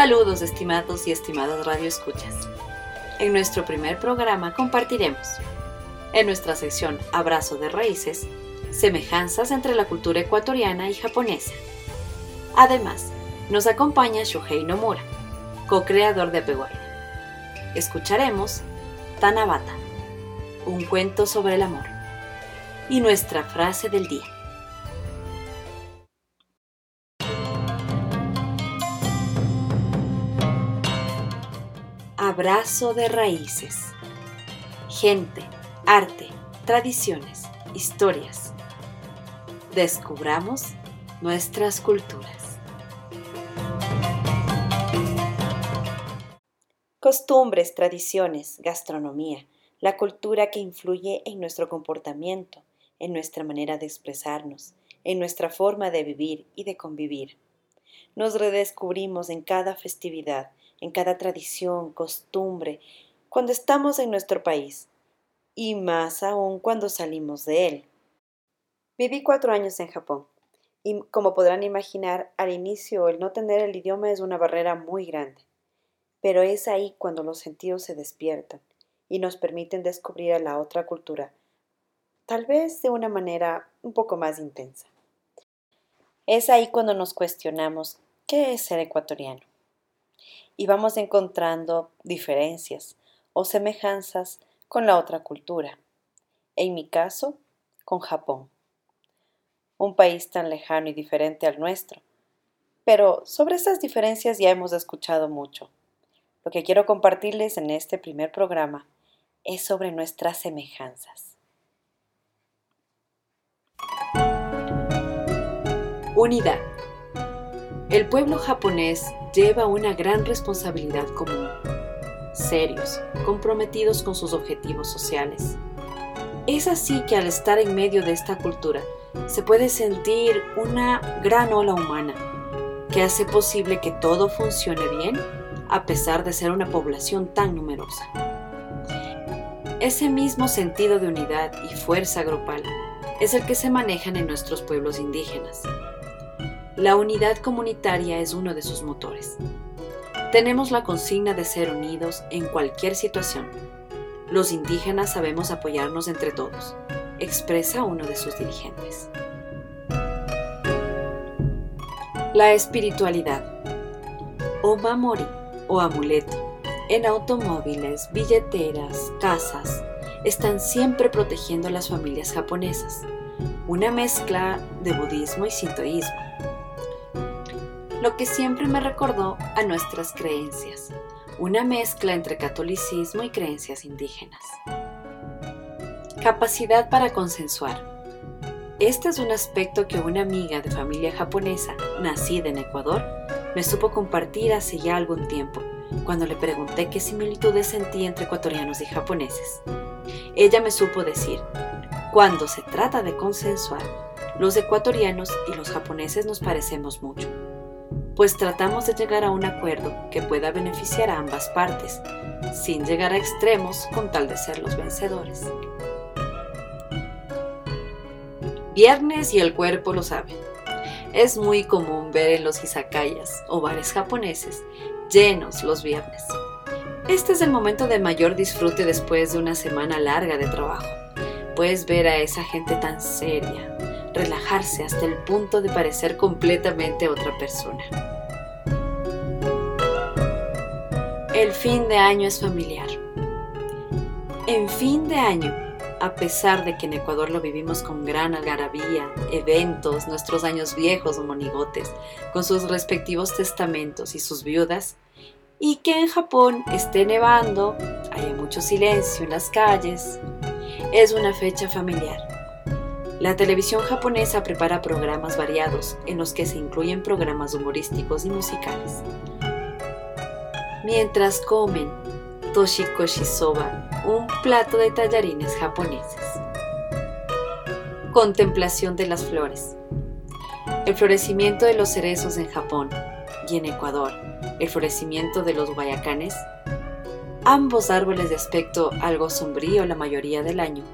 Saludos estimados y estimadas radioescuchas. En nuestro primer programa compartiremos, en nuestra sección Abrazo de Raíces, semejanzas entre la cultura ecuatoriana y japonesa. Además, nos acompaña Shohei Nomura, co-creador de Peguaira. Escucharemos Tanabata, un cuento sobre el amor, y nuestra frase del día. Abrazo de raíces. Gente, arte, tradiciones, historias. Descubramos nuestras culturas. Costumbres, tradiciones, gastronomía, la cultura que influye en nuestro comportamiento, en nuestra manera de expresarnos, en nuestra forma de vivir y de convivir. Nos redescubrimos en cada festividad en cada tradición, costumbre, cuando estamos en nuestro país, y más aún cuando salimos de él. Viví cuatro años en Japón, y como podrán imaginar, al inicio el no tener el idioma es una barrera muy grande, pero es ahí cuando los sentidos se despiertan y nos permiten descubrir a la otra cultura, tal vez de una manera un poco más intensa. Es ahí cuando nos cuestionamos, ¿qué es ser ecuatoriano? Y vamos encontrando diferencias o semejanzas con la otra cultura. En mi caso, con Japón. Un país tan lejano y diferente al nuestro. Pero sobre estas diferencias ya hemos escuchado mucho. Lo que quiero compartirles en este primer programa es sobre nuestras semejanzas. Unidad. El pueblo japonés lleva una gran responsabilidad común, serios, comprometidos con sus objetivos sociales. Es así que al estar en medio de esta cultura se puede sentir una gran ola humana que hace posible que todo funcione bien a pesar de ser una población tan numerosa. Ese mismo sentido de unidad y fuerza grupal es el que se manejan en nuestros pueblos indígenas. La unidad comunitaria es uno de sus motores. Tenemos la consigna de ser unidos en cualquier situación. Los indígenas sabemos apoyarnos entre todos, expresa uno de sus dirigentes. La espiritualidad. Omamori o amuleto. En automóviles, billeteras, casas, están siempre protegiendo a las familias japonesas. Una mezcla de budismo y sintoísmo lo que siempre me recordó a nuestras creencias, una mezcla entre catolicismo y creencias indígenas. Capacidad para consensuar. Este es un aspecto que una amiga de familia japonesa, nacida en Ecuador, me supo compartir hace ya algún tiempo, cuando le pregunté qué similitudes sentía entre ecuatorianos y japoneses. Ella me supo decir, cuando se trata de consensuar, los ecuatorianos y los japoneses nos parecemos mucho pues tratamos de llegar a un acuerdo que pueda beneficiar a ambas partes, sin llegar a extremos con tal de ser los vencedores. Viernes y el cuerpo lo sabe. Es muy común ver en los izakayas o bares japoneses llenos los viernes. Este es el momento de mayor disfrute después de una semana larga de trabajo. Puedes ver a esa gente tan seria, relajarse hasta el punto de parecer completamente otra persona. El fin de año es familiar. En fin de año, a pesar de que en Ecuador lo vivimos con gran algarabía, eventos, nuestros años viejos o monigotes, con sus respectivos testamentos y sus viudas, y que en Japón esté nevando, haya mucho silencio en las calles, es una fecha familiar La televisión japonesa prepara programas variados en los que se incluyen programas humorísticos y musicales. Mientras comen toshikoshi soba, un plato de tallarines japoneses. Contemplación de las flores. El florecimiento de los cerezos en Japón y en Ecuador, el florecimiento de los guayacanes, ambos árboles de aspecto algo sombrío la mayoría del año,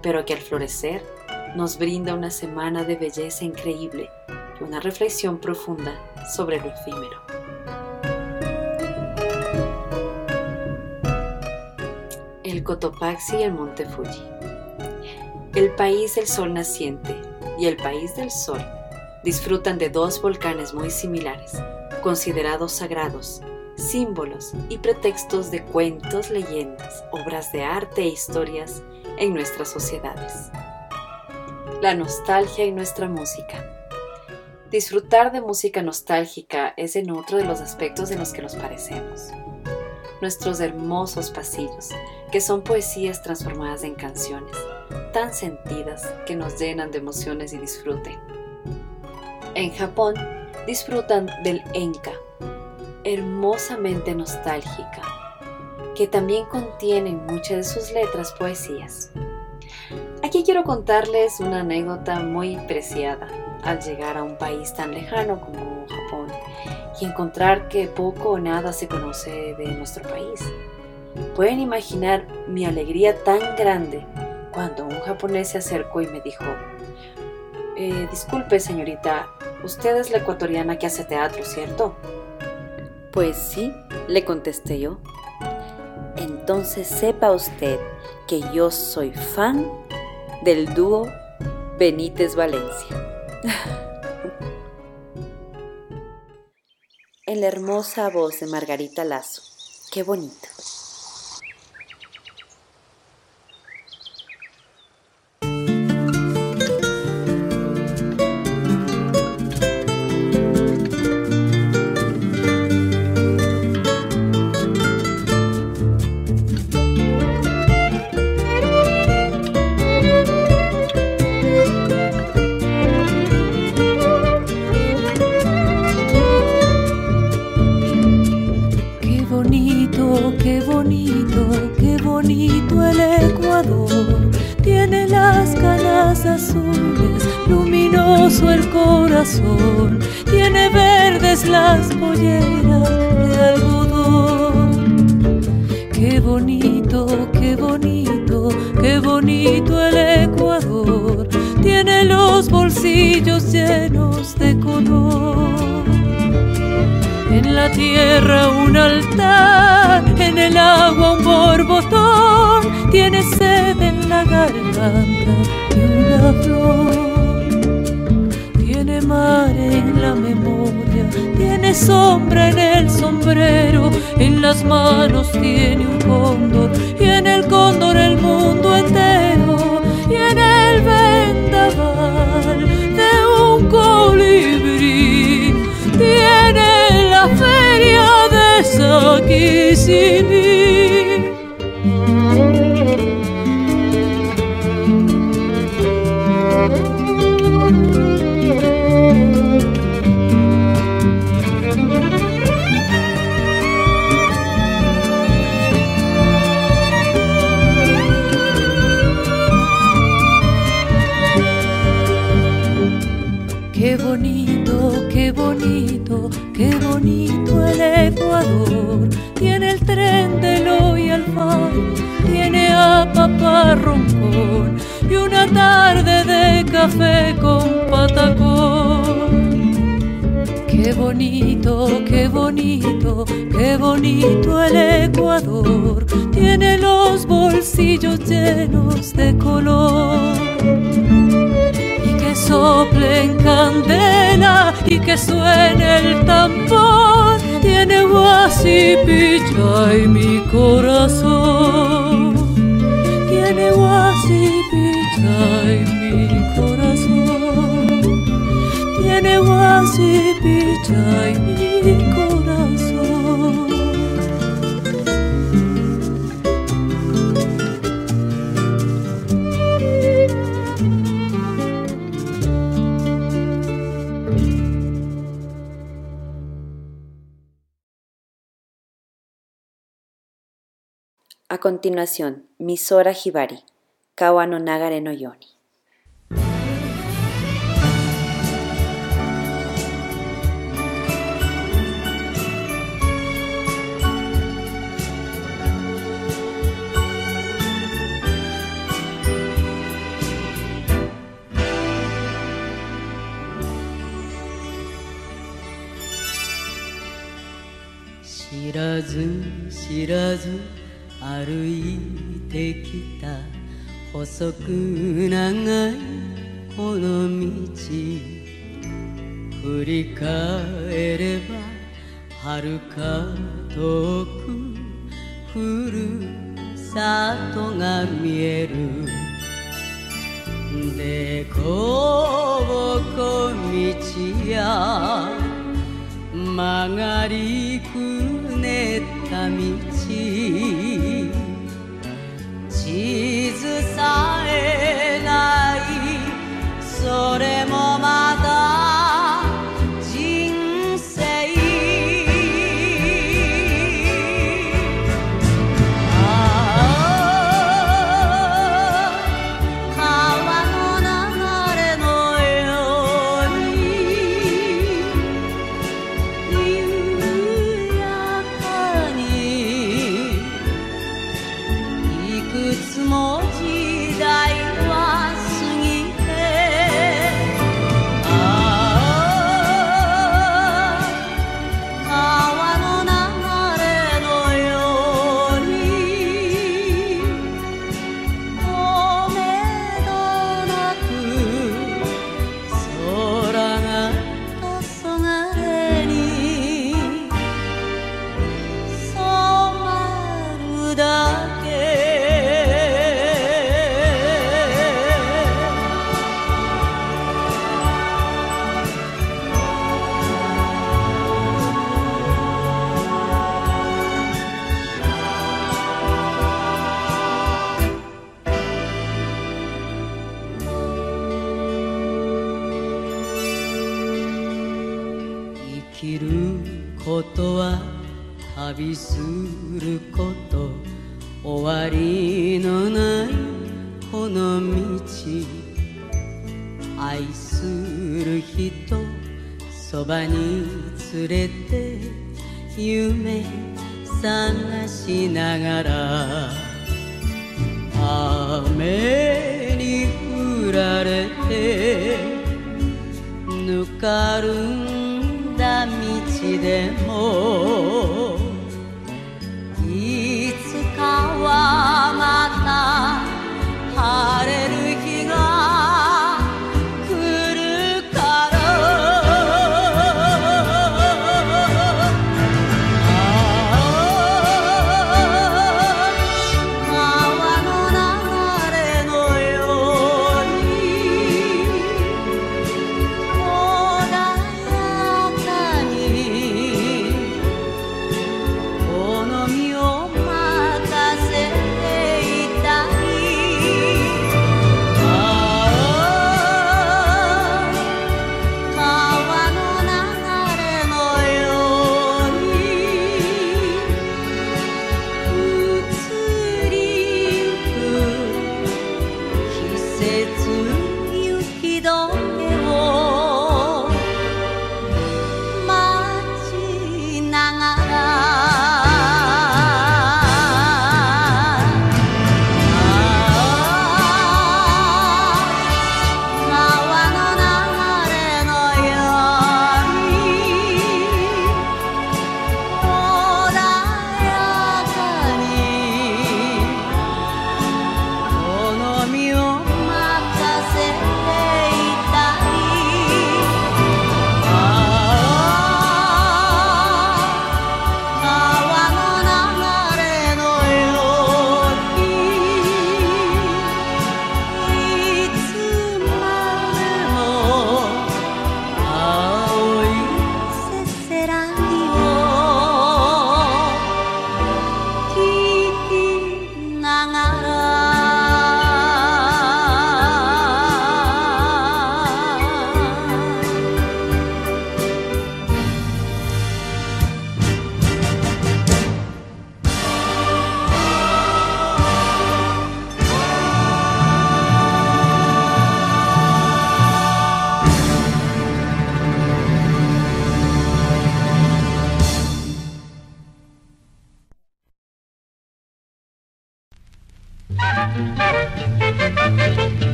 pero que al florecer nos brinda una semana de belleza increíble y una reflexión profunda sobre lo efímero. El Cotopaxi y el Monte Fuji. El país del sol naciente y el país del sol disfrutan de dos volcanes muy similares, considerados sagrados, símbolos y pretextos de cuentos, leyendas, obras de arte e historias en nuestras sociedades la nostalgia y nuestra música. Disfrutar de música nostálgica es en otro de los aspectos en los que nos parecemos. Nuestros hermosos pasillos, que son poesías transformadas en canciones, tan sentidas que nos llenan de emociones y disfrute. En Japón disfrutan del enka, hermosamente nostálgica, que también contiene en muchas de sus letras poesías. Aquí quiero contarles una anécdota muy preciada al llegar a un país tan lejano como Japón y encontrar que poco o nada se conoce de nuestro país. Pueden imaginar mi alegría tan grande cuando un japonés se acercó y me dijo, eh, disculpe señorita, usted es la ecuatoriana que hace teatro, ¿cierto? Pues sí, le contesté yo. Entonces sepa usted que yo soy fan del dúo Benítez Valencia. en la hermosa voz de Margarita Lazo. Qué bonito. seni. Suene el tambor. Tiene guasipicha y mi corazón continuación Misora Hibari, Kawano Nagare no Yoni. Shirazu, Shirazu 歩いてきた細く長いこの道振り返れば遥か遠くふるさとが見える。でこぼこ道や曲がりくねった道。傷さえない。それもまた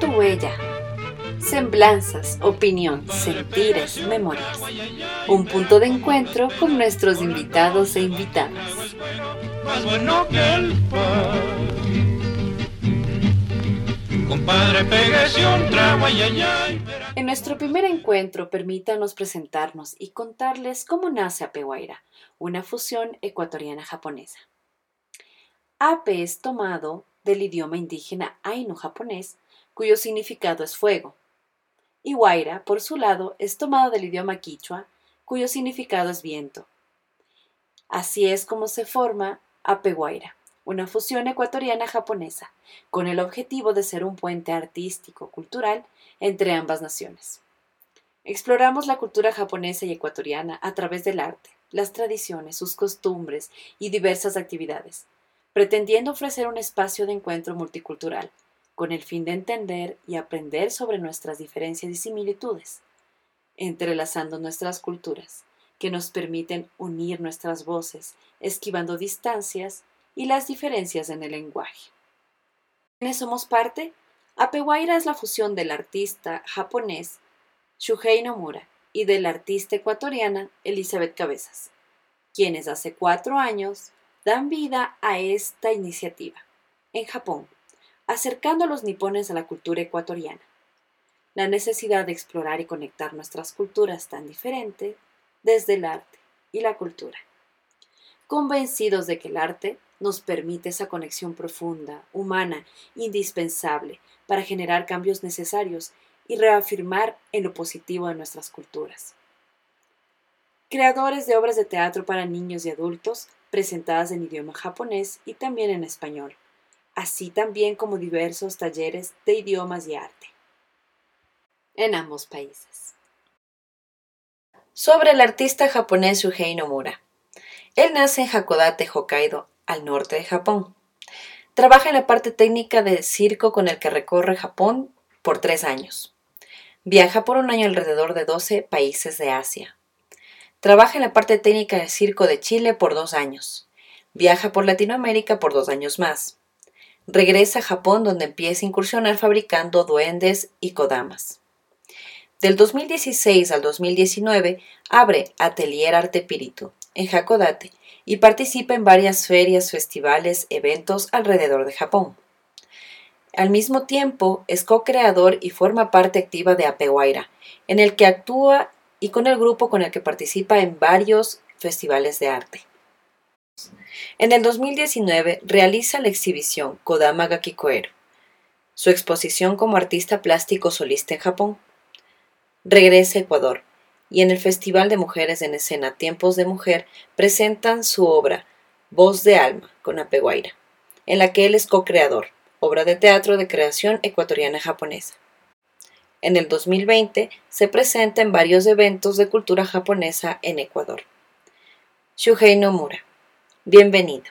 Tu huella. Semblanzas, opinión, sentires, memorias. Un punto de encuentro con nuestros invitados e invitadas. más bueno que el. Compadre, un trago. En nuestro primer encuentro, permítanos presentarnos y contarles cómo nace Apeguaira, una fusión ecuatoriana-japonesa. Ape es tomado del idioma indígena ainu-japonés, cuyo significado es fuego. Y Guaira, por su lado, es tomado del idioma quichua, cuyo significado es viento. Así es como se forma Apeguaira, una fusión ecuatoriana-japonesa, con el objetivo de ser un puente artístico-cultural entre ambas naciones. Exploramos la cultura japonesa y ecuatoriana a través del arte, las tradiciones, sus costumbres y diversas actividades, pretendiendo ofrecer un espacio de encuentro multicultural, con el fin de entender y aprender sobre nuestras diferencias y similitudes, entrelazando nuestras culturas, que nos permiten unir nuestras voces, esquivando distancias y las diferencias en el lenguaje. ¿Quiénes somos parte? Apeguaira es la fusión del artista japonés Shuhei Nomura y de la artista ecuatoriana Elizabeth Cabezas, quienes hace cuatro años dan vida a esta iniciativa en Japón, acercando a los nipones a la cultura ecuatoriana. La necesidad de explorar y conectar nuestras culturas tan diferentes desde el arte y la cultura. Convencidos de que el arte nos permite esa conexión profunda, humana, indispensable para generar cambios necesarios y reafirmar en lo positivo de nuestras culturas. Creadores de obras de teatro para niños y adultos presentadas en idioma japonés y también en español, así también como diversos talleres de idiomas y arte en ambos países. Sobre el artista japonés Shuhei Nomura. Él nace en Hakodate, Hokkaido, al norte de Japón. Trabaja en la parte técnica de circo con el que recorre Japón por tres años. Viaja por un año alrededor de 12 países de Asia. Trabaja en la parte técnica de circo de Chile por dos años. Viaja por Latinoamérica por dos años más. Regresa a Japón donde empieza a incursionar fabricando duendes y kodamas. Del 2016 al 2019 abre Atelier Arte Espíritu en Hakodate y participa en varias ferias, festivales, eventos alrededor de Japón. Al mismo tiempo, es co-creador y forma parte activa de Apeguaira, en el que actúa y con el grupo con el que participa en varios festivales de arte. En el 2019 realiza la exhibición Kodama Gakikoero, su exposición como artista plástico solista en Japón. Regresa a Ecuador y en el Festival de Mujeres en Escena Tiempos de Mujer presentan su obra Voz de Alma con Apeguaira, en la que él es co-creador, obra de teatro de creación ecuatoriana-japonesa. En el 2020 se presenta en varios eventos de cultura japonesa en Ecuador. Shuhei Nomura, bienvenido.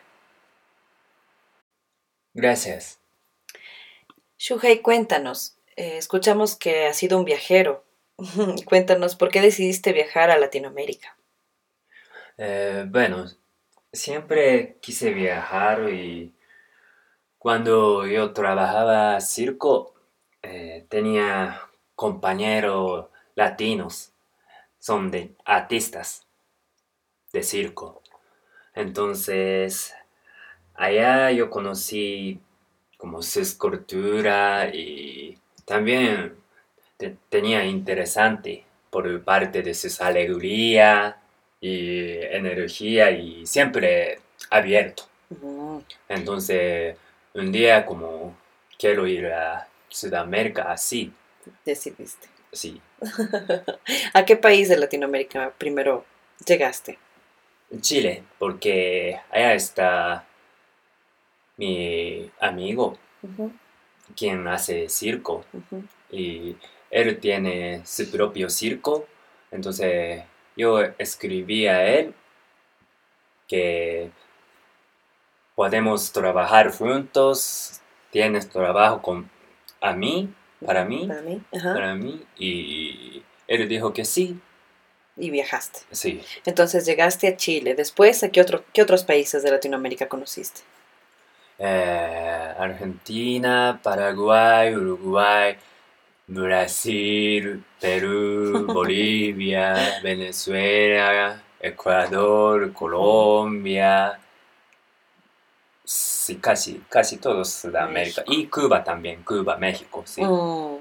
Gracias. Shuhei, cuéntanos. eh, escuchamos que has sido un viajero. cuéntanos, ¿por qué decidiste viajar a Latinoamérica? Eh, bueno, siempre quise viajar y cuando yo trabajaba circo eh, tenía compañeros latinos, son de artistas de circo. Entonces, allá yo conocí como su escultura y también te- tenía interesante por parte de su alegría y energía y siempre abierto. Entonces, un día como quiero ir a Sudamérica así, decidiste. sí, ¿A qué país de Latinoamérica primero llegaste? Chile, porque allá está mi amigo quien hace circo. Y él tiene su propio circo, entonces yo escribí a él que podemos trabajar juntos, tienes trabajo con a mí, para mí, Para mí. Ajá. para mí y él dijo que sí. y viajaste. Sí. Entonces llegaste a Chile. Después, ¿a qué, otro, qué otros países de Latinoamérica conociste? Eh, Argentina, Paraguay, Uruguay, Brasil, Perú, Bolivia, Venezuela, Ecuador, Colombia. Sí, casi, casi todo Sudamérica. Y Cuba también, Cuba, México, sí. Mm.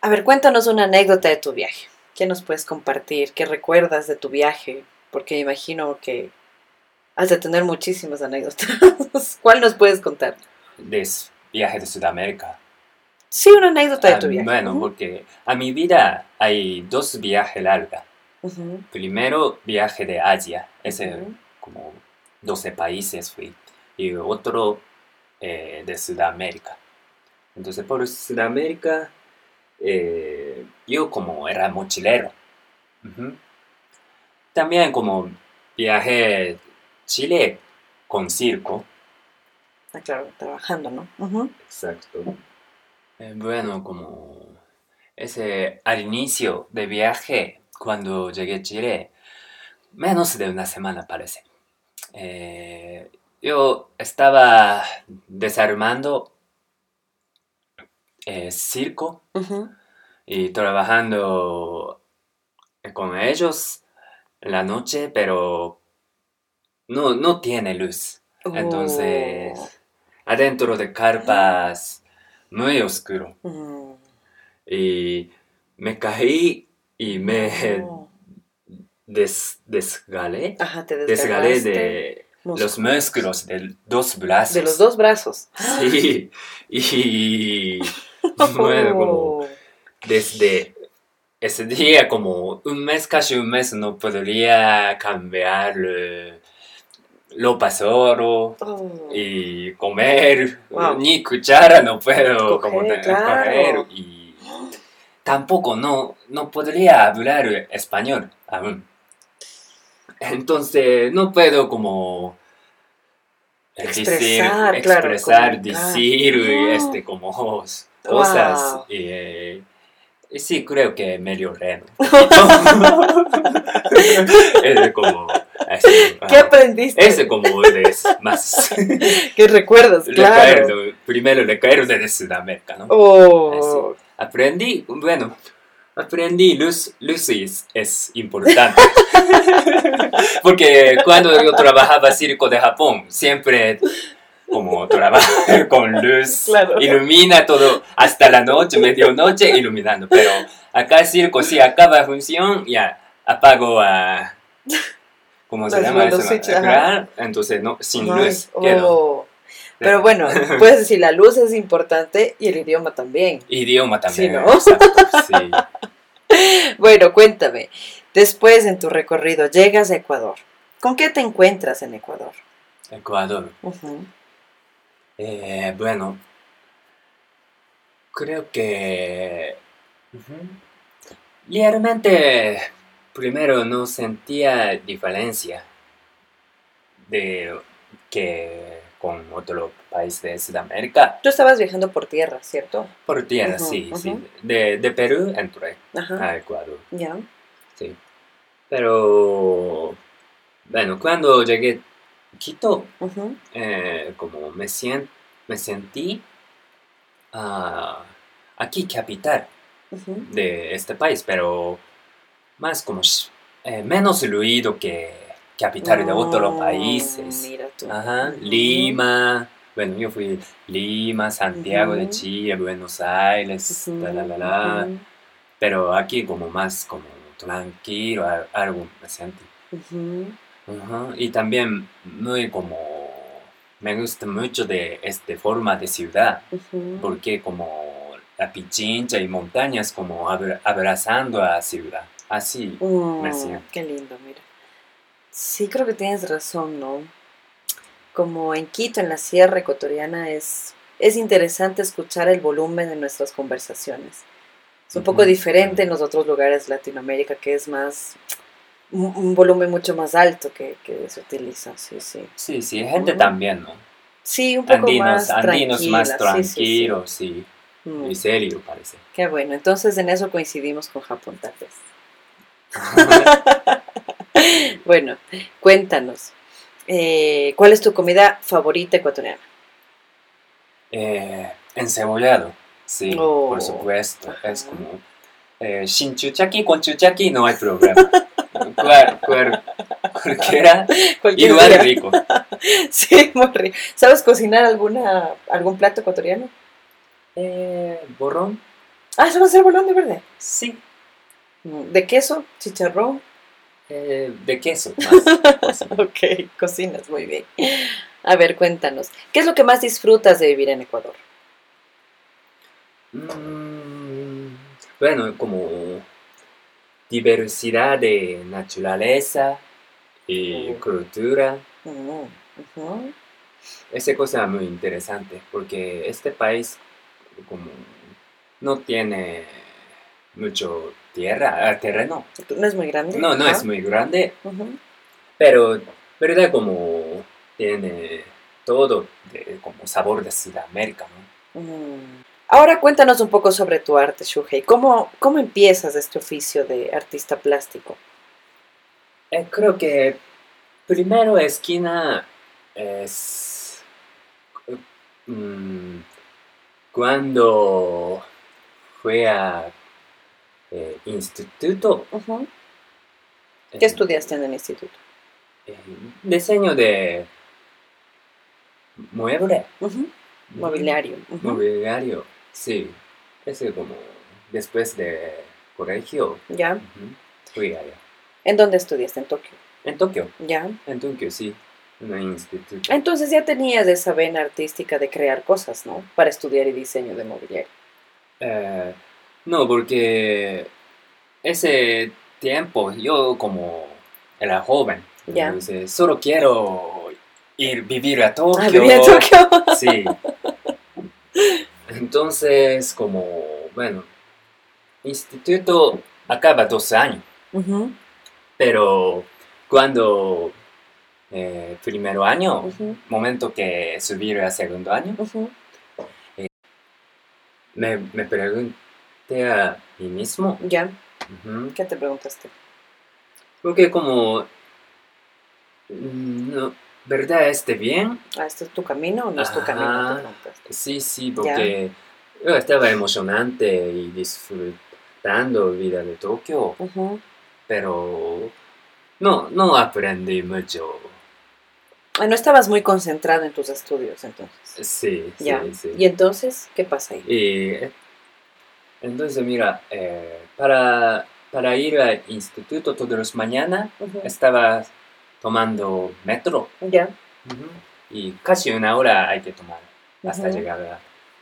A ver, cuéntanos una anécdota de tu viaje. ¿Qué nos puedes compartir? ¿Qué recuerdas de tu viaje? Porque imagino que has de tener muchísimas anécdotas. ¿Cuál nos puedes contar? De viaje de Sudamérica. Sí, una anécdota de tu viaje. Bueno, porque a mi vida hay dos viajes largos. Primero, viaje de Asia. Ese como 12 países fui. Y otro eh, de Sudamérica. Entonces, por Sudamérica, eh, yo como era mochilero. También como viajé Chile con circo. Ah, claro, trabajando, ¿no? Exacto. Eh, bueno, como ese al inicio de viaje, cuando llegué a Chile, menos de una semana parece. Eh, yo estaba desarmando eh, circo y trabajando eh, con ellos en la noche, pero no, no tiene luz. Entonces, Oh. adentro de carpas muy oscuro. Mm. Y me caí y me Oh. des, desgalé. Ajá, te Desgalé de músculos. los músculos de dos brazos. De los dos brazos. Sí. Y bueno, como Oh. desde ese día, como un mes, casi un mes, no podría cambiar lo pasoro. Oh. y comer, Wow. ni cuchara no puedo Coger, como te- claro. coger y tampoco no, no podría hablar español aún. Entonces no puedo como decir, Expresar, claro, expresar, decir Ah. este como cosas Wow. y, eh, sí creo que mejoré ¿no? es como así, ¿Qué ah. aprendiste? Ese como es más ¿Qué recuerdas? Claro. recuerdo, primero recuerdo de Sudamérica, ¿no? Oh. Aprendí, bueno, aprendí luz, luz es, es importante. Porque cuando yo trabajaba circo de Japón, siempre como trabajar con luz, Claro. ilumina todo hasta la noche, medianoche iluminando. Pero acá circo, si acaba función, ya apago a... ¿Cómo se llama eso? Entonces, no, sin luz oh. Pero bueno, puedes decir, la luz es importante y el idioma también. Idioma también. Sí, ¿no? exacto, sí. Bueno, cuéntame. Después en tu recorrido llegas a Ecuador. ¿Con qué te encuentras en Ecuador? Ecuador. Eh, bueno, creo que realmente primero no sentía diferencia de que con otro país de Sudamérica. Tú estabas viajando por tierra, ¿cierto? Por tierra, Ujú, sí, sí. ujú. De, de Perú entré Ajá. a Ecuador. Ya. Sí. Pero, bueno, cuando llegué a Quito, eh, como me, sien- me sentí ah, aquí capital de este país, pero más como eh, menos ruido que capital de otros Oh, países. Mira tú. Ajá. Lima, bueno, yo fui Lima, Santiago de. Chile, Buenos Aires, la, la, la, la. pero aquí como más como tranquilo, algo ujú. Ajá, Y también muy como me gusta mucho de esta forma de ciudad, porque como la pichincha y montañas como abra- abrazando a ciudad, así. Me siento. qué lindo, mira. Sí, creo que tienes razón, ¿no? Como en Quito, en la sierra ecuatoriana, es, es interesante escuchar el volumen de nuestras conversaciones. Es un poco diferente en los otros lugares de Latinoamérica, que es más un, un volumen mucho más alto que, que se utiliza, sí, sí. Sí, sí, gente también, ¿no? Sí, un poco Andinos, más andinos más tranquila, sí, sí, tranquilos, Mm, serio parece. qué bueno, entonces en eso coincidimos con Japón tal vez. Bueno, cuéntanos. eh, ¿Cuál es tu comida favorita ecuatoriana? Eh, encebollado, sí, Oh. por supuesto. Es como eh, sin chuchaqui, con chuchaqui no hay problema. cual, cual- cualquiera, Cualquier igual día. rico. Sí, muy rico. ¿Sabes cocinar alguna, algún plato ecuatoriano? Eh, ¿Borrón? Ah, ¿sabes hacer bolón de verde? Sí. Mm, ¿De queso? ¿Chicharrón? Eh, de queso. más. Ok, cocinas, muy bien. A ver, cuéntanos. ¿Qué es lo que más disfrutas de vivir en Ecuador? Mm, bueno, como diversidad de naturaleza y Mm. cultura. Mm. Esa cosa muy interesante porque este país como no tiene mucho tierra, ah, terreno. ¿No es muy grande? No, no es muy grande, Ujú. pero verdad como tiene todo de, como sabor de Sudamérica, ¿no? Mm. Ahora cuéntanos un poco sobre tu arte, Shuhei. ¿Cómo, ¿Cómo empiezas este oficio de artista plástico? Eh, creo que primero esquina es mm, cuando fui a eh, instituto. Ujú. eh, ¿Qué estudiaste en el instituto? eh, diseño de mueble. Ujú. Mobiliario. Ujú. Mobiliario, sí. Ese como después de colegio. ¿Ya? ujú, Fui allá. ¿En dónde estudiaste? En Tokio. En Tokio. ¿Ya? En Tokio, sí. En un instituto. Entonces ya tenías esa vena artística de crear cosas, ¿no? Para estudiar y diseño de mobiliario. Eh, no, porque ese tiempo yo como era joven, entonces solo quiero ir vivir a Tokio. Ah, vivía en Tokio. Sí. Entonces, como, bueno, instituto acaba dos años, Ujú, pero cuando eh, primero año, momento que subir a segundo año, ujú. me, me pregunté a mí mismo, ¿Ya? ¿Qué te preguntaste? porque como, mm, no, ¿verdad este bien? Ah, ¿esto es tu camino o no es tu camino? Te preguntaste. Sí, sí, porque yo estaba emocionante y disfrutando vida de Tokio, pero no, no aprendí mucho. Ah, No estabas muy concentrado en tus estudios, entonces. Sí, Ya. sí, sí. ¿Y entonces qué pasa ahí? Y entonces, mira, eh, para, para ir al instituto todos los mañana estaba tomando metro ¿Ya? y casi una hora hay que tomar hasta llegar al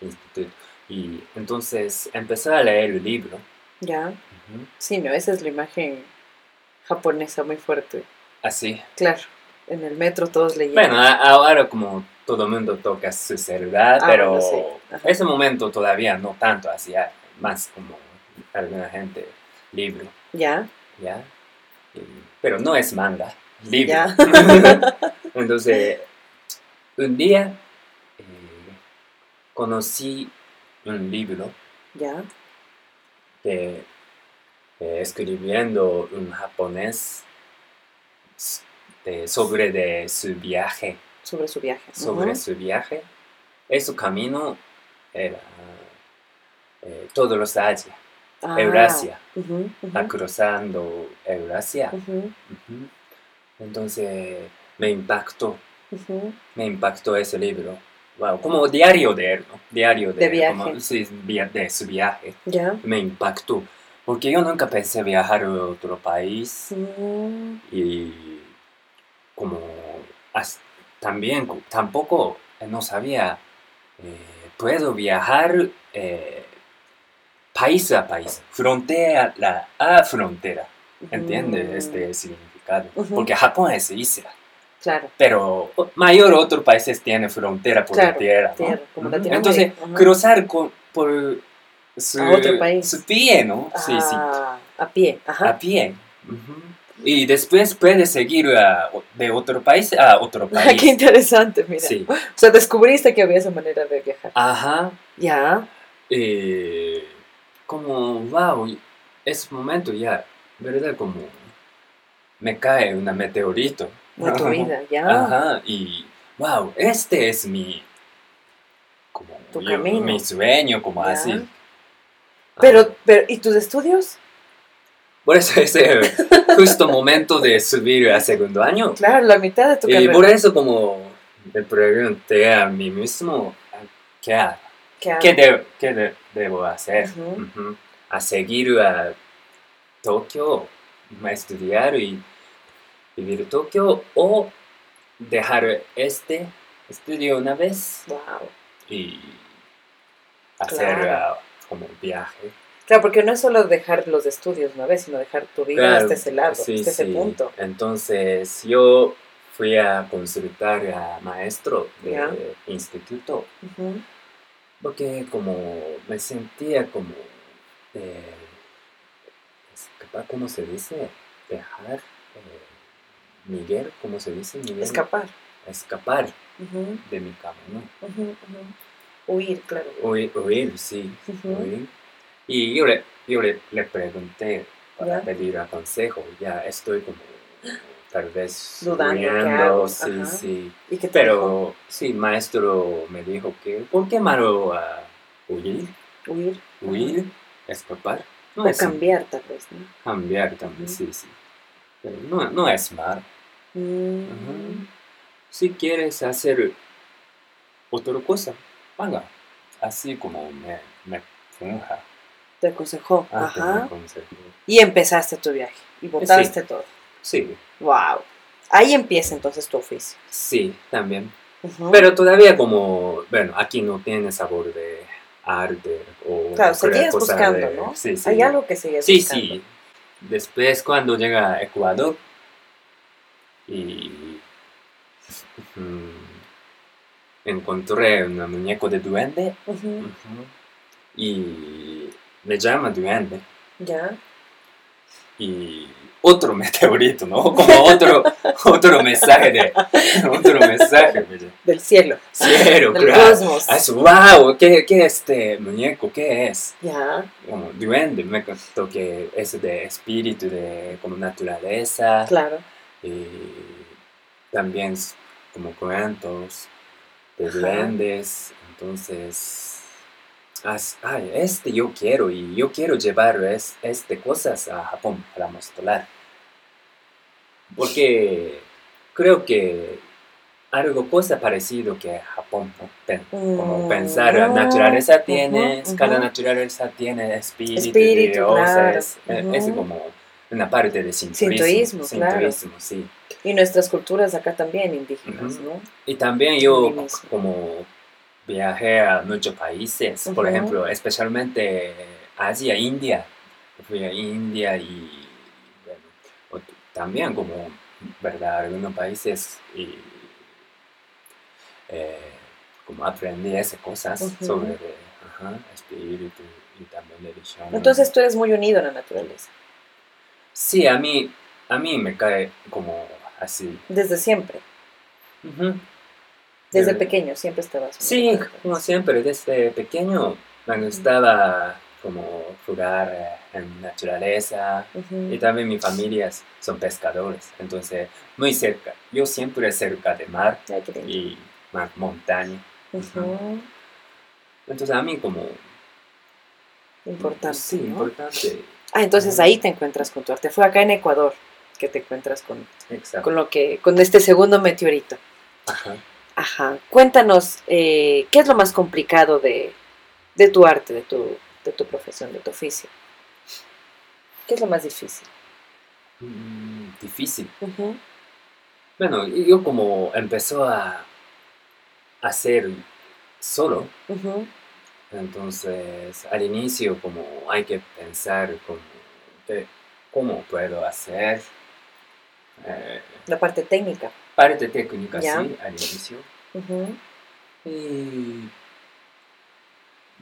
instituto. Y entonces empecé a leer el libro. ¿Ya? Sí, no, esa es la imagen japonesa muy fuerte. Así. Claro, en el metro todos leían. Bueno, ahora como todo el mundo toca su celular, Ah, pero bueno, sí. Ese momento todavía no tanto, hacía más como alguna gente libro, ¿Ya? ¿ya? Y- pero no es manga, libro. Ya. Entonces, un día eh, conocí un libro ¿Ya? de, escribiendo un japonés de- sobre de su viaje. Sobre su viaje. sobre su viaje. Ese camino era eh, todos los Asia, Ah, Eurasia, va cruzando Eurasia. Entonces me impactó, me impactó ese libro. Wow, como diario de él, ¿no? Diario de, De él, viaje. como- sí, de su viaje. Me impactó. Porque yo nunca pensé viajar a otro país. Mm, y como también tampoco eh, no sabía eh, puedo viajar eh, país a país frontera a frontera ¿entiendes? mm, este significado porque Japón es isla Claro, pero mayor otros países tienen frontera por la Claro, tierra, ¿no? tierra, como entonces cruzar con, por su, A otro país. su pie ¿no? sí sí Ah, a pie, ajá. a pie. Y después puedes seguir a- de otro país a otro Ah, país. qué interesante, mira. Sí. O sea, descubriste que había esa manera de viajar. Ajá. Ya. Eh, como, wow, ese momento ya ¿verdad? Como me cae una meteorito. De tu vida, ya. Ajá, y wow, este es mi, como Tu yo- camino. mi sueño, como Ya. así. Pero, pero, ¿y tus estudios? Por eso ese justo momento de subir a segundo año. Claro, la mitad de tu Y carrera. por eso como me pregunté a mí mismo, ¿qué, ha- ¿Qué qué, de- qué de- debo hacer? Ujú. Ujú. ¿A seguir a Tokio, a estudiar y vivir en Tokio o dejar este estudio una vez Wow. y hacer Claro. ah, como un viaje? Claro, porque no es solo dejar los estudios una vez, sino dejar tu vida Claro, hasta ese lado, sí, hasta ese sí. punto. Entonces yo fui a consultar a maestro de Ya. instituto. Porque como me sentía como eh, escapar, ¿cómo se dice? Dejar eh, Miguel, ¿cómo se dice? Miguel? Escapar. Escapar de mi ujú, ujú. Huir, claro. Huir, huir, sí, huir. Y yo le, yo le, le pregunté para Ya. pedir a consejo, ya estoy como tal vez Dudando, sí, Ajá. sí. ¿Y qué te dijo? Pero sí, maestro me dijo que, ¿por qué malo a huir? Huir. Huir, escapar. No O es cambiar, tal vez, ¿no? cambiar también, sí, sí. Pero no, no es mal. Mm. Si quieres hacer otra cosa, haga. Así como me, me funja. Te aconsejó. Ah, Ajá. aconsejó. Y empezaste tu viaje. Y botaste todo. Sí, Wow. Ahí empieza entonces tu oficio. sí, también. Pero todavía como, bueno, aquí no tiene sabor de arte o... claro, seguías buscando, de- ¿no? Sí, sí. Hay algo que sigues Sí, buscando. sí. Después cuando llega a Ecuador y encontré un muñeco de duende y me llama duende Ya. Y otro meteorito, ¿no? Como otro, otro mensaje de otro mensaje de Del cielo. cielo, Del claro. cosmos. Ah, eso, wow, ¿qué, ¿qué este muñeco? ¿Qué es? Ya. como duende, me contó que es de espíritu, de como naturaleza, Claro. y también como cuentos de duendes, entonces, ay, este yo quiero, y yo quiero llevar es, este cosas a Japón para mostrar, porque creo que algo cosa parecido que Japón, ¿no? Pen- como Mm, pensar, la naturaleza tiene, ujú, cada ujú. naturaleza tiene espíritu, Espíritu, claro, eh, es ujú. como una parte de sintoísmo, Sintoísmo, claro. sintoísmo, sí. Y nuestras culturas acá también indígenas. ¿no? Y también yo como viajé a muchos países, por Ujú. ejemplo, especialmente Asia, India, fui a India y bueno, también como, ¿verdad? Algunos países y eh, como aprendí esas cosas Ujú. sobre ajá, espíritu y también religión. Entonces tú eres muy unido a la naturaleza. sí, a mí, a mí me cae como así. Desde siempre. Ujú. Desde Eh, pequeño siempre estabas. Sí, como siempre, desde pequeño me gustaba como jugar en naturaleza y también mis familias son pescadores, entonces muy cerca, yo siempre cerca de mar y montaña, entonces a mí como... Importante. Sí, ¿no? importante. Ah, entonces ahí te encuentras con tu arte. Fue acá en Ecuador que te encuentras con, Exacto. con lo que, con este segundo meteorito. Ajá. Ajá. Cuéntanos, eh, ¿qué es lo más complicado de, de tu arte, de tu, de tu profesión, de tu oficio? ¿Qué es lo más difícil? Mm, difícil. Bueno, yo como empezó a hacer solo. Entonces, al inicio, como hay que pensar como, que- cómo puedo hacer eh, La parte técnica. Parte técnica, sí, al inicio. Ujú. Y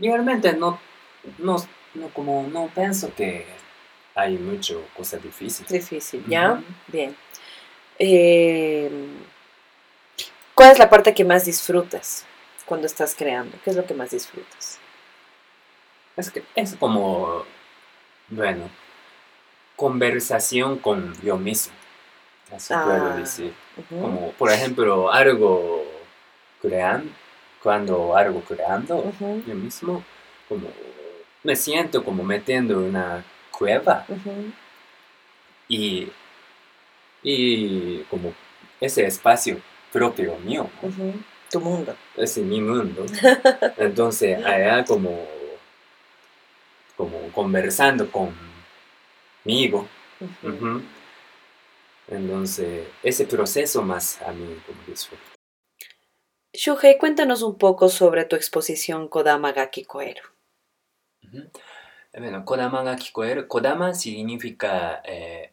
realmente no, no, no, como no pienso que hay mucho cosa difícil. Difícil, ¿ya? Bien. Eh, ¿Cuál es la parte que más disfrutas cuando estás creando? ¿Qué es lo que más disfrutas? Es que es como, bueno, conversación con yo mismo. Así Ah. puedo decir. Como, por ejemplo, algo creando, cuando algo creando yo mismo, como me siento como metiendo en una cueva y, y como ese espacio propio mío, Tu mundo. es mi mundo. Entonces, allá como, como conversando conmigo. Ujú. Ujú. Entonces, ese proceso más a mí como disfruto. Shuhei, cuéntanos un poco sobre tu exposición Kodama Gaki Koeru. Ujú. Bueno, Kodama ga kikoeru. Kodama significa eh,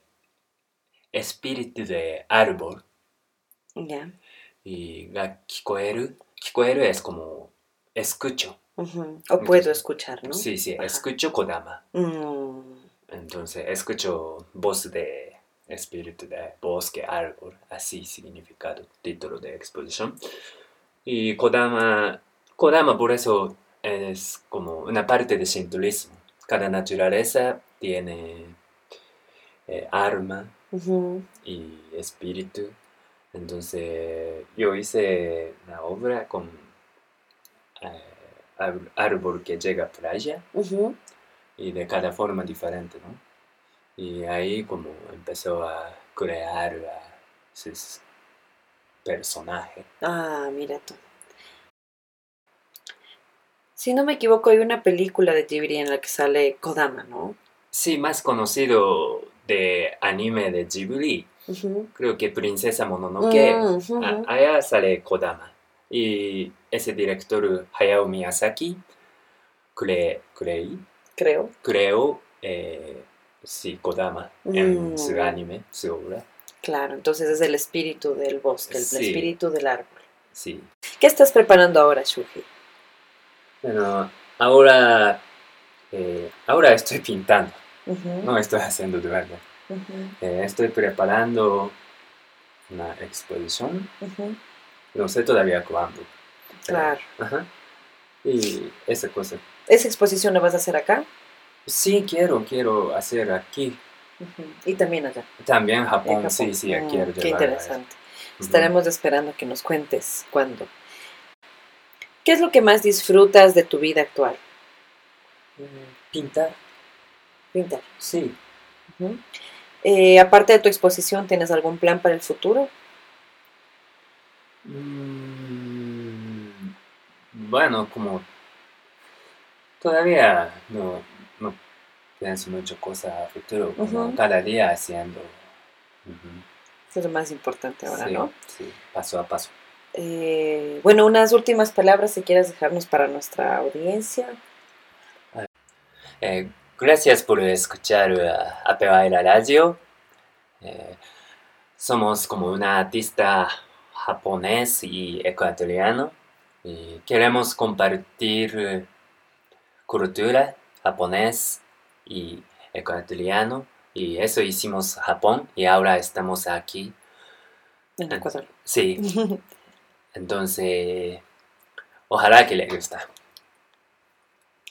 espíritu de árbol. Ya. Y ga kikoeru. Kikoeru es como escucho. O puedo escuchar, ¿no? Sí, sí, Ajá. escucho Kodama. Mm, Entonces, escucho voz de espíritu de bosque, árbol, así significado, título de exposición. Y Kodama, Kodama por eso es como una parte de Shintoísmo. Cada naturaleza tiene eh, alma y espíritu. Entonces, yo hice una obra con eh, árbol que llega a playa y de cada forma diferente, ¿no? Y ahí como empezó a crear a sus personajes. Ah, mira tú. Si no me equivoco, hay una película de Ghibli en la que sale Kodama, ¿no? Sí, más conocido de anime de Ghibli, creo que Princesa Mononoke, a- allá sale Kodama. Y ese director Hayao Miyazaki cre, creí, Creo. creó eh, sí, Kodama en Mm. su anime, su obra. Claro, entonces es el espíritu del bosque, el Sí. espíritu del árbol. Sí. ¿Qué estás preparando ahora, Shuji? Bueno, ahora, eh, ahora estoy pintando, no estoy haciendo de verdad. ujú, Eh, estoy preparando una exposición, no sé todavía cuándo. Claro. Ajá. Y esa cosa. ¿Esa exposición la vas a hacer acá? Sí, quiero, quiero hacer aquí. Y también allá. También en Japón, Japón. sí, sí, Mm, quiero Qué interesante. Estaremos esperando que nos cuentes cuándo. ¿Qué es lo que más disfrutas de tu vida actual? Mm, Pintar, Pintar. sí. Eh, aparte de tu exposición, ¿tienes algún plan para el futuro? Mm, Bueno, como todavía no pienso mucho cosa a futuro, como Ujú. cada día haciendo. Ujú. Eso es lo más importante ahora, sí, ¿no? sí, paso a paso. Eh, bueno, unas últimas palabras si quieres dejarnos para nuestra audiencia. Eh, gracias por escuchar uh, APA la radio. Eh, somos como un artista japonés y ecuatoriano y queremos compartir eh, cultura japonés y ecuatoriano y eso hicimos Japón y ahora estamos aquí. En Ecuador. Sí, entonces ojalá que le gusta.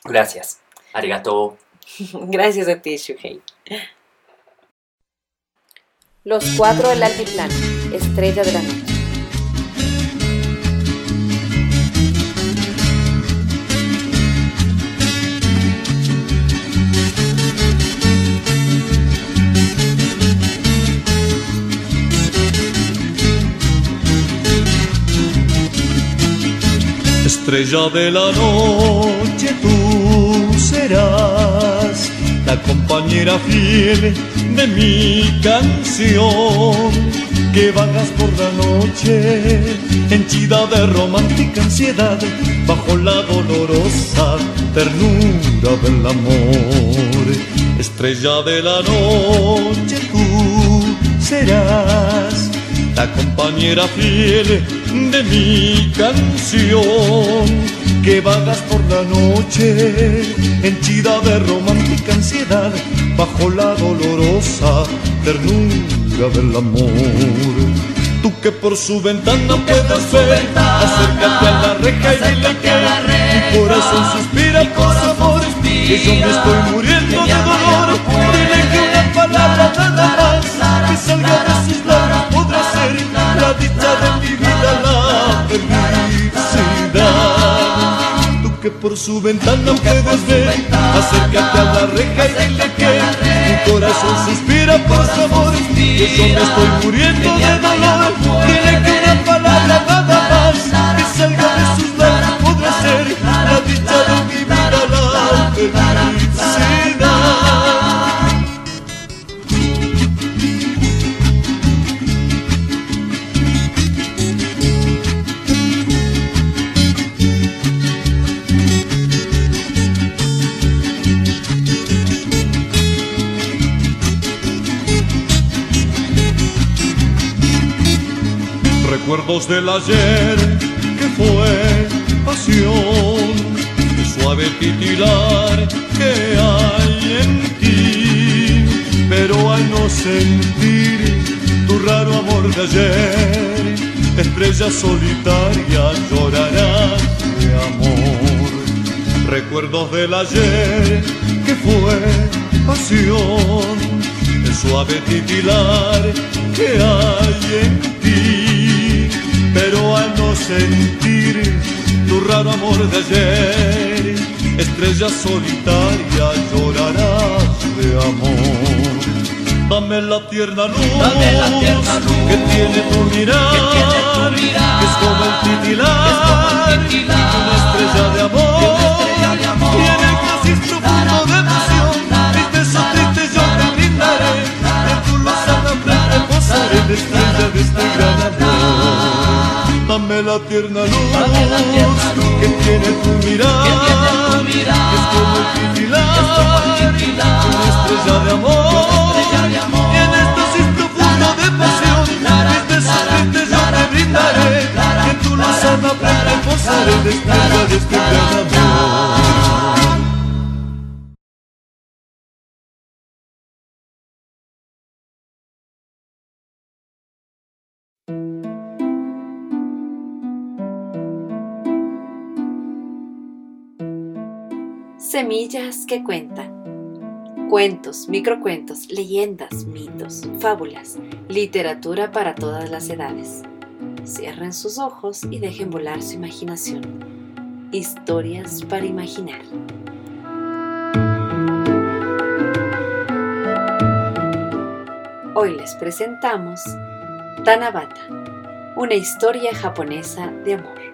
Gracias. Arigato. Gracias a ti, Shuhei. Los cuatro del altiplano, estrella de la noche. Estrella de la noche tú serás la compañera fiel de mi canción que vagas por la noche henchida de romántica ansiedad bajo la dolorosa ternura del amor. Estrella de la noche tú serás la compañera fiel de mi canción que vagas por la noche henchida de romántica ansiedad bajo la dolorosa ternura del amor. Tú que por su ventana puedes ver, acércate a la reja y dile que mi corazón suspira por su amor, que yo me estoy muriendo de dolor. Dile que una palabra nada más que salga de sus labios la dicha de mi vida, la felicidad. Tú que por su ventana puedes ver, acércate a la reja y dile que tu corazón suspira por su amor. Que yo me estoy muriendo de dolor. Dile que una palabra nada más que salga de sus labios podrá ser la dicha de mi vida, la felicidad. Recuerdos del ayer que fue pasión, el suave titilar que hay en ti, pero al no sentir tu raro amor de ayer, estrella solitaria llorarás de amor. Recuerdos del ayer que fue pasión, el suave titilar que hay en ti, pero al no sentir tu raro amor de ayer, estrella solitaria llorarás de amor. Dame la tierna luz, Dame la tierna luz que tiene tu mirar, que tiene tu mirar, que es como el titilar, que es como el titilar, de una estrella de amor, de estrella de amor. y en el casi profundo de emoción, mis besos tristes yo te brindaré, en tu frente posaré la estrella de este gran amor. Dame la tierna luz, Dame la tierna luz, que tiene tu mirar, que tiene tu mirar, que es como el titilar, es como de una estrella de amor, de una estrella de amor. y en éxtasis profundo de pasión, mis besos tristes yo te brindaré, que en tu lozana frente posaré la estrella de este gran amor. Semillas que cuentan. Cuentos, microcuentos, leyendas, mitos, fábulas, literatura para todas las edades. Cierren sus ojos y dejen volar su imaginación. Historias para imaginar. Hoy les presentamos Tanabata, una historia japonesa de amor.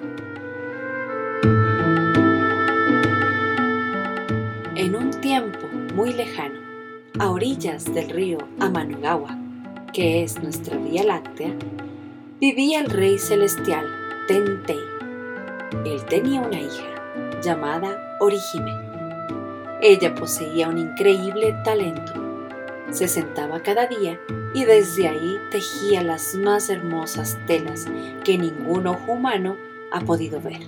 Muy lejano, a orillas del río Amanugawa, que es nuestra Vía Láctea, vivía el rey celestial Tentei. Él tenía una hija llamada Orihime. Ella poseía un increíble talento. Se sentaba cada día y desde ahí tejía las más hermosas telas que ningún ojo humano ha podido ver.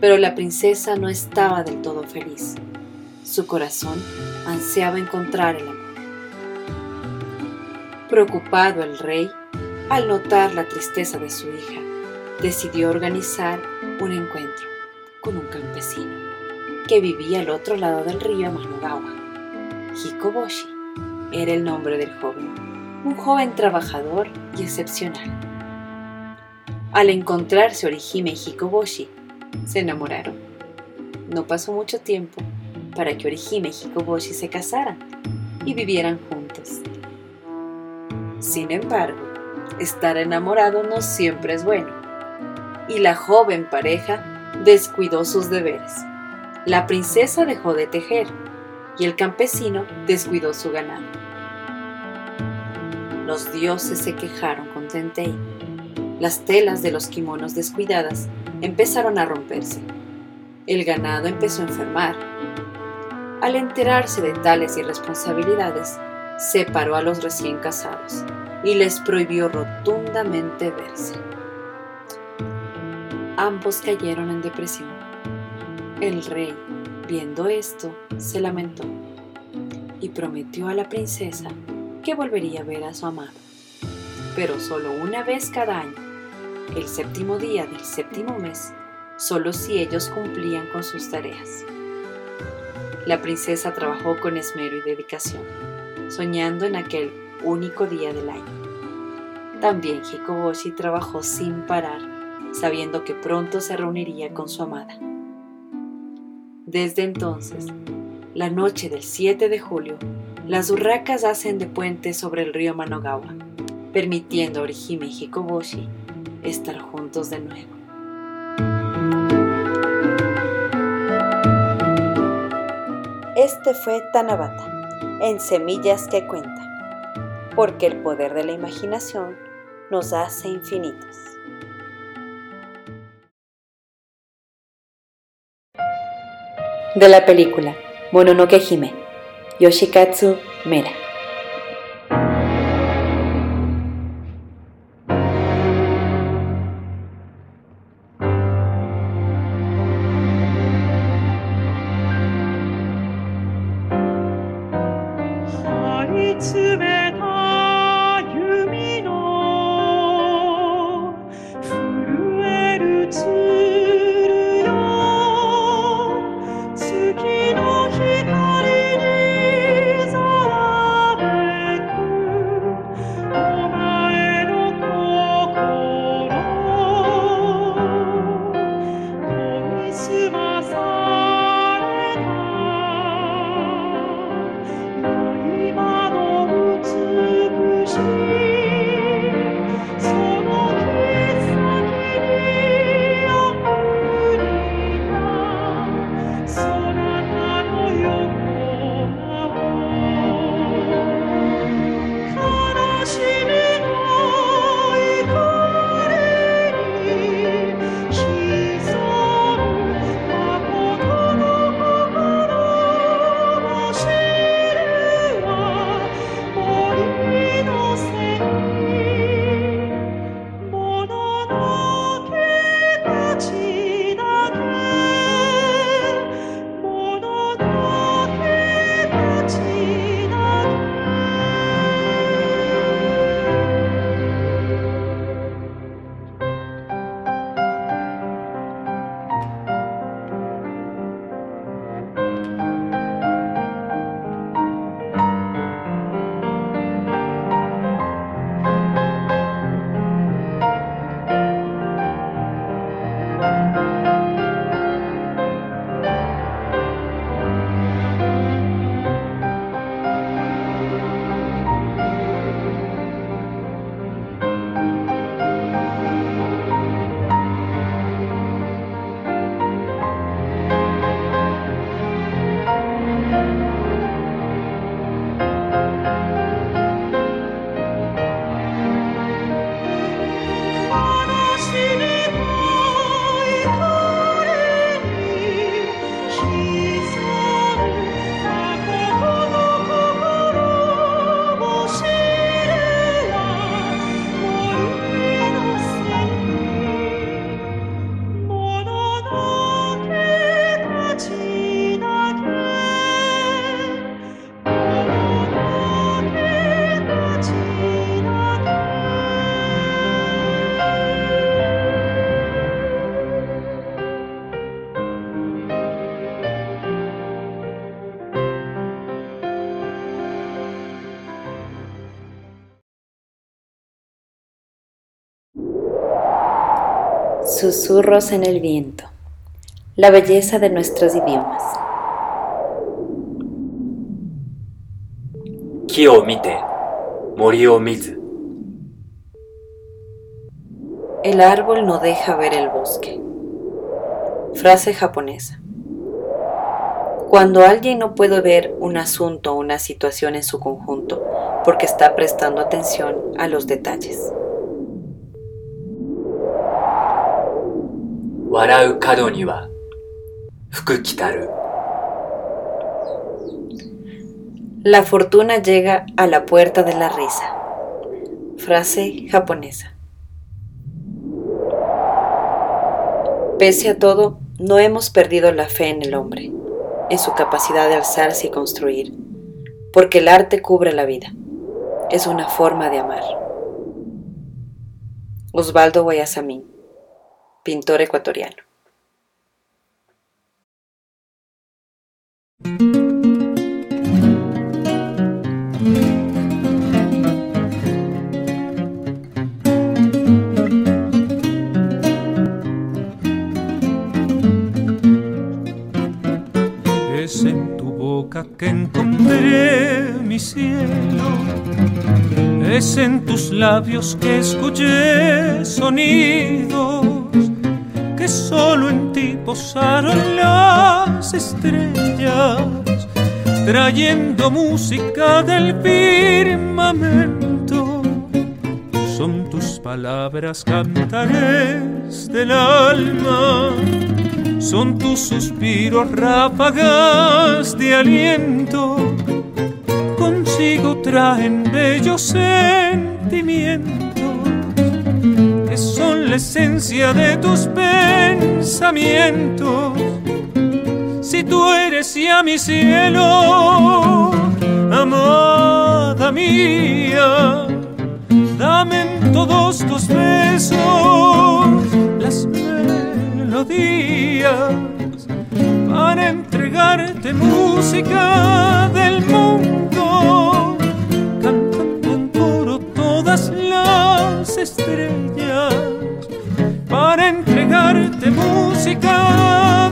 Pero la princesa no estaba del todo feliz. Su corazón ansiaba encontrar el amor. Preocupado el rey, al notar la tristeza de su hija, decidió organizar un encuentro con un campesino que vivía al otro lado del río Amanugawa. Hikoboshi era el nombre del joven, un joven trabajador y excepcional. Al encontrarse Orihime y Hikoboshi, se enamoraron. No pasó mucho tiempo para que Orihime y Hikoboshi se casaran y vivieran juntos. Sin embargo, estar enamorado no siempre es bueno, y la joven pareja descuidó sus deberes. La princesa dejó de tejer y el campesino descuidó su ganado. Los dioses se quejaron con Tentei. Las telas de los kimonos descuidadas empezaron a romperse. El ganado empezó a enfermar. Al enterarse de tales irresponsabilidades, separó a los recién casados y les prohibió rotundamente verse. Ambos cayeron en depresión. El rey, viendo esto, se lamentó y prometió a la princesa que volvería a ver a su amado, pero solo una vez cada año, el séptimo día del séptimo mes, solo si ellos cumplían con sus tareas. La princesa trabajó con esmero y dedicación. soñando en aquel único día del año. También Hikoboshi trabajó sin parar, sabiendo que pronto se reuniría con su amada. Desde entonces, la noche del 7 de julio, las urracas hacen de puente sobre el río Manogawa, permitiendo a Orihime y Hikoboshi estar juntos de nuevo. Este fue Tanabata, en Semillas que Cuentan, porque el poder de la imaginación nos hace infinitos. De la película Mononoke Hime, Yoshikatsu Mera. to me. Susurros en el viento. La belleza de nuestros idiomas. El árbol no deja ver el bosque. Frase japonesa. Cuando alguien no puede ver un asunto o una situación en su conjunto porque está prestando atención a los detalles. La fortuna llega a la puerta de la risa. Frase japonesa. Pese a todo, no hemos perdido la fe en el hombre, en su capacidad de alzarse y construir, porque el arte cubre la vida. Es una forma de amar. Osvaldo Guayasamín pintor ecuatoriano. Es en tu boca que encontré mi cielo, es en tus labios que escuché sonido solo en ti posaron las estrellas, trayendo música del firmamento. Son tus palabras cantares del alma son tus suspiros ráfagas de aliento, consigo traen bellos sentimientos, son la esencia de tus pensamientos. Si tú eres ya mi cielo, amada mía, dame todos tus besos las días para entregarte música del mundo, cantando en coro todas las estrellas, para entregarte música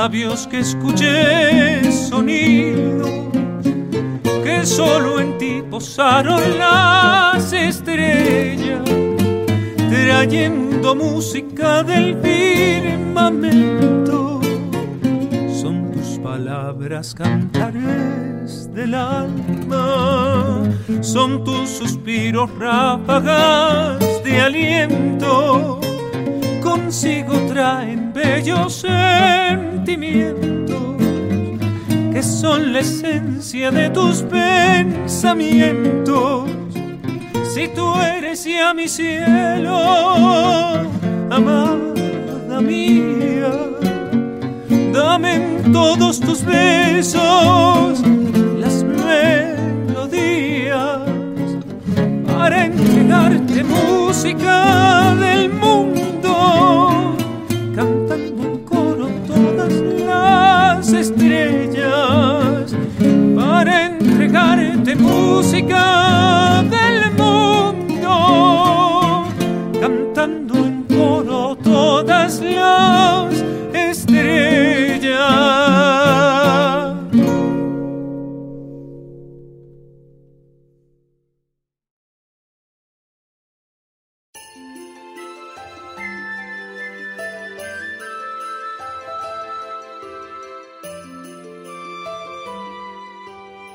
labios que escuché sonido que solo en ti posaron las estrellas, trayendo música del firmamento. Son tus palabras cantares del alma, son tus suspiros ráfagas de aliento consigo traen bellos que son la esencia de tus pensamientos. Si tú eres ya mi cielo, amada mía, dame en todos tus besos las melodías para entregarte música del del cantando en coro todas las estrellas.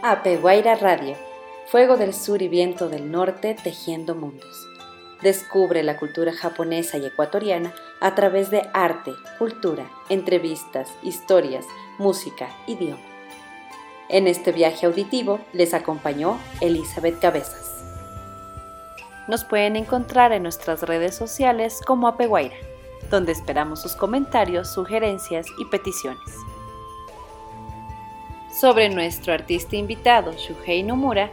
Apeguaira Radio, Fuego del Sur y Viento del Norte tejiendo mundos. Descubre la cultura japonesa y ecuatoriana a través de arte, cultura, entrevistas, historias, música, idioma. En este viaje auditivo les acompañó Elizabeth Cabezas. Nos pueden encontrar en nuestras redes sociales como Apeguaira, donde esperamos sus comentarios, sugerencias y peticiones. Sobre nuestro artista invitado, Shuhei Nomura,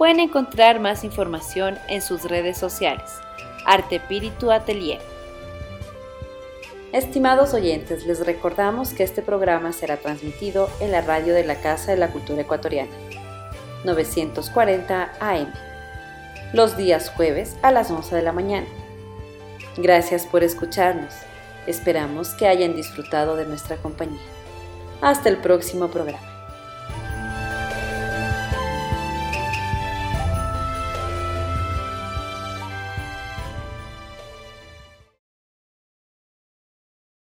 pueden encontrar más información en sus redes sociales, Arte Espíritu Atelier. Estimados oyentes, les recordamos que este programa será transmitido en la radio de la Casa de la Cultura Ecuatoriana, 940 AM, los días jueves a las 11 de la mañana. Gracias por escucharnos. Esperamos que hayan disfrutado de nuestra compañía. Hasta el próximo programa.